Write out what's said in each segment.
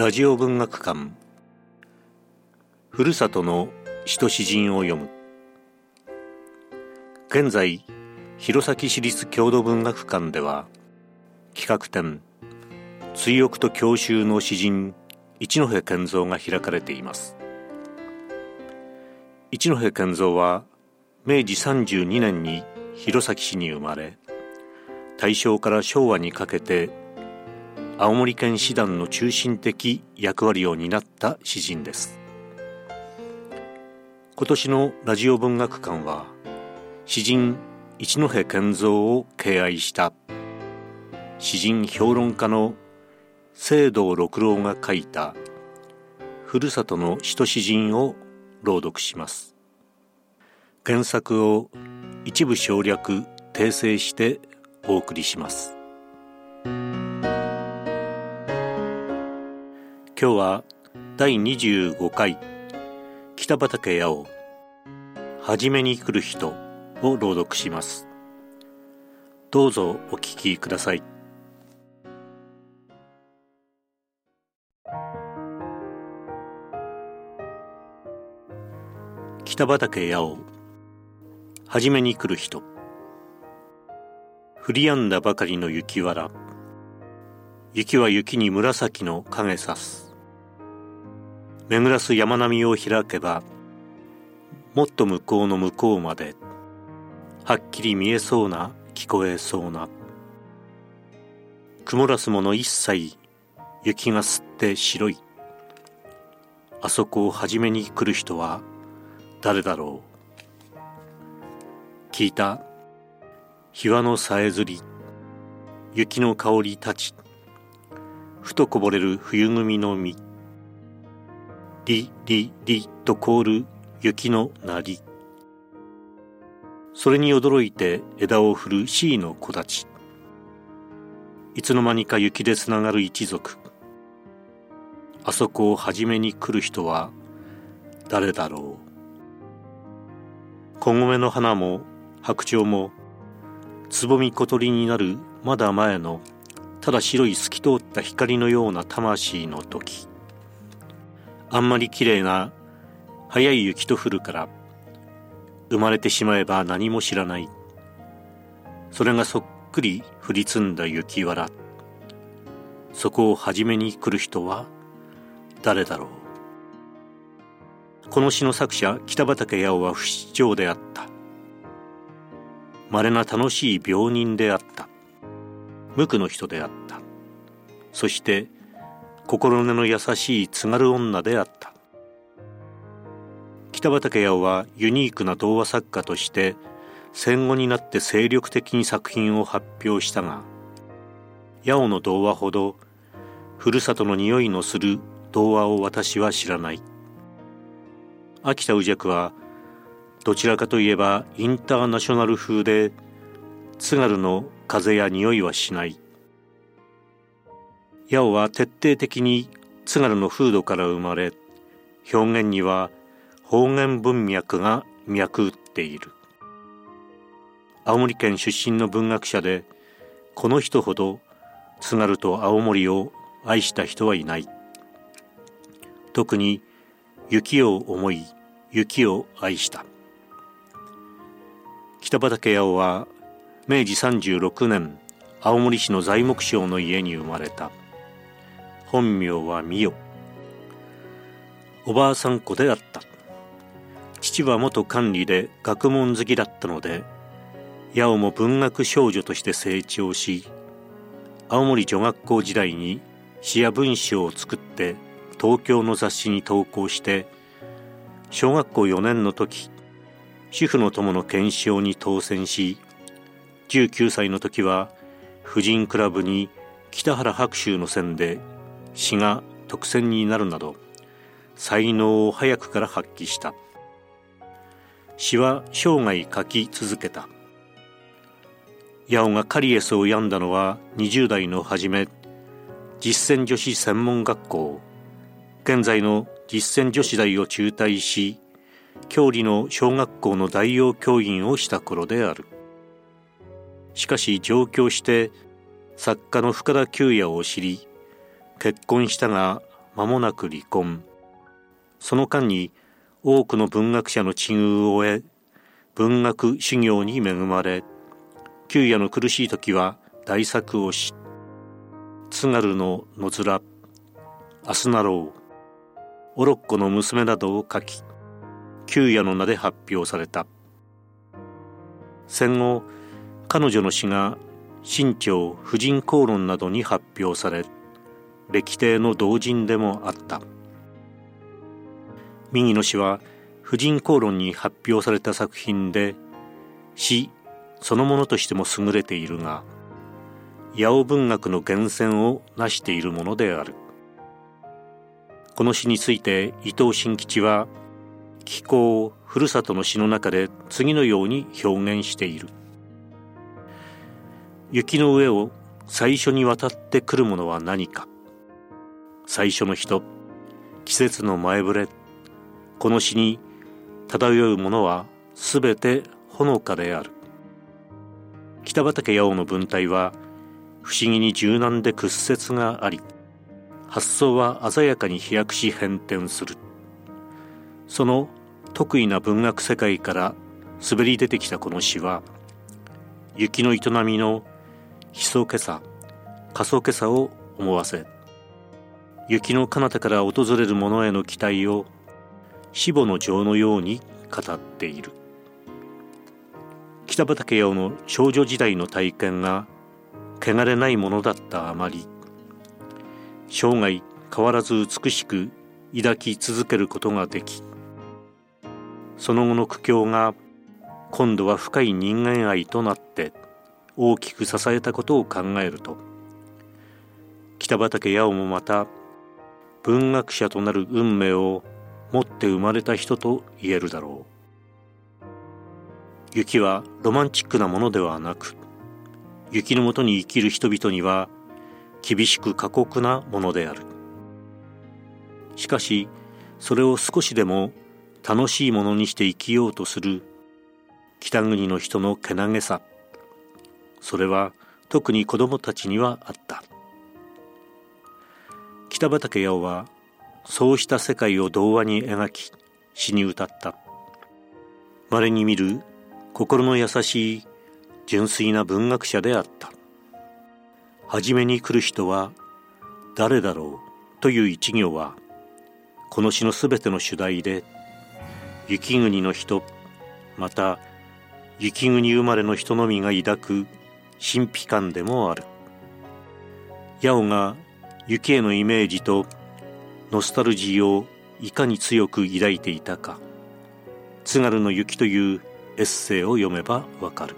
ラジオ文学館。ふるさとの使徒詩人を読む。現在弘前市立郷土文学館では企画展追憶と郷愁の詩人一戸健三が開かれています。一戸健三は明治32年に弘前市に生まれ大正から昭和にかけて青森県師団の中心的役割を担った詩人です。今年のラジオ文学館は詩人一戸健三を敬愛した詩人評論家の聖堂六郎が書いたふるさとの使徒詩人を朗読します。原作を一部省略訂正してお送りします。今日は第25回北畠八尾はじめに来る人を朗読します。どうぞお聞きください。北畠八尾はじめに来る人。降り止んだばかりの雪わら。雪は雪に紫の影さす。巡らす山並みを開けばもっと向こうの向こうまではっきり見えそうな聞こえそうな曇らすもの一切雪が吸って白い。あそこを初めに来る人は誰だろう。聞いた。日和のさえずり雪の香り立ちふとこぼれる冬組の実。リリリと凍る雪の鳴りそれに驚いて枝を振る C の子たち。いつの間にか雪でつながる一族。あそこを初めに来る人は誰だろう。小米の花も白鳥もつぼみ小鳥になるまだ前のただ白い透き通った光のような魂の時。あんまり綺麗な早い雪と降るから生まれてしまえば何も知らない。それがそっくり降り積んだ雪わら。そこを初めに来る人は誰だろう。この詩の作者北畠八尾は不死鳥であった。稀な楽しい病人であった。無垢の人であった。そして心根の優しい津軽女であった。北畠八尾はユニークな童話作家として戦後になって精力的に作品を発表したが八尾の童話ほどふるさとの匂いのする童話を私は知らない。秋田宇尺はどちらかといえばインターナショナル風で津軽の風や匂いはしない。八尾は徹底的に津軽の風土から生まれ表現には方言文脈が脈打っている。青森県出身の文学者でこの人ほど津軽と青森を愛した人はいない。特に雪を思い雪を愛した。北畠八尾は明治36年青森市の材木商の家に生まれた。本名は美代おばあさん子であった。父は元管理で学問好きだったので八尾も文学少女として成長し青森女学校時代に詩や文章を作って東京の雑誌に投稿して小学校4年の時主婦の友の検証に当選し19歳の時は婦人クラブに北原白秋の線で詩が特選になるなど才能を早くから発揮した。詩は生涯書き続けた。八尾がカリエスを病んだのは20代の初め実践女子専門学校。現在の実践女子大を中退し郷里の小学校の代用教員をした頃である。しかし上京して作家の深田久也を知り結婚したが間もなく離婚。その間に多くの文学者の知遇を得文学修行に恵まれ旧夜の苦しい時は大作をし津軽の野面明日なろうオロッコの娘などを書き旧夜の名で発表された。戦後彼女の詩が新潮婦人公論などに発表され歴帝の同人でもあった。右の詩は婦人公論に発表された作品で詩そのものとしても優れているが八尾文学の源泉を成しているものである。この詩について伊藤新吉は気候ふるさとの詩の中で次のように表現している。雪の上を最初に渡ってくるものは何か。最初の人季節の前触れこの詩に漂うものはすべてほのかである。北畠八尾の文体は不思議に柔軟で屈折があり発想は鮮やかに飛躍し変転する。その得意な文学世界から滑り出てきたこの詩は雪の営みのひそけさ過疎けさを思わせ雪の彼方から訪れる者への期待を死母の情のように語っている。北畠八尾の少女時代の体験が汚れないものだったあまり生涯変わらず美しく抱き続けることができその後の苦境が今度は深い人間愛となって大きく支えたことを考えると北畠八尾もまた文学者となる運命を持って生まれた人と言えるだろう。雪はロマンチックなものではなく雪のもとに生きる人々には厳しく過酷なものである。しかしそれを少しでも楽しいものにして生きようとする北国の人のけなげさそれは特に子供たちにはあった。北畠八尾はそうした世界を童話に描き詩に歌った。稀に見る心の優しい純粋な文学者であった。初めに来る人は誰だろうという一行はこの詩のすべての主題で雪国の人また雪国生まれの人のみが抱く神秘感でもある。八尾が雪へのイメージとノスタルジーをいかに強く抱いていたか。津軽の雪というエッセイを読めばわかる。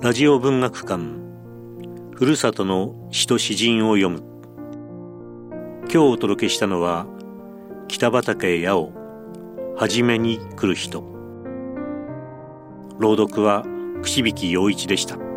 ラジオ文学館ふるさとの詩と詩人を読む。今日お届けしたのは北畠八尾初めに来る人。朗読は串引陽一でした。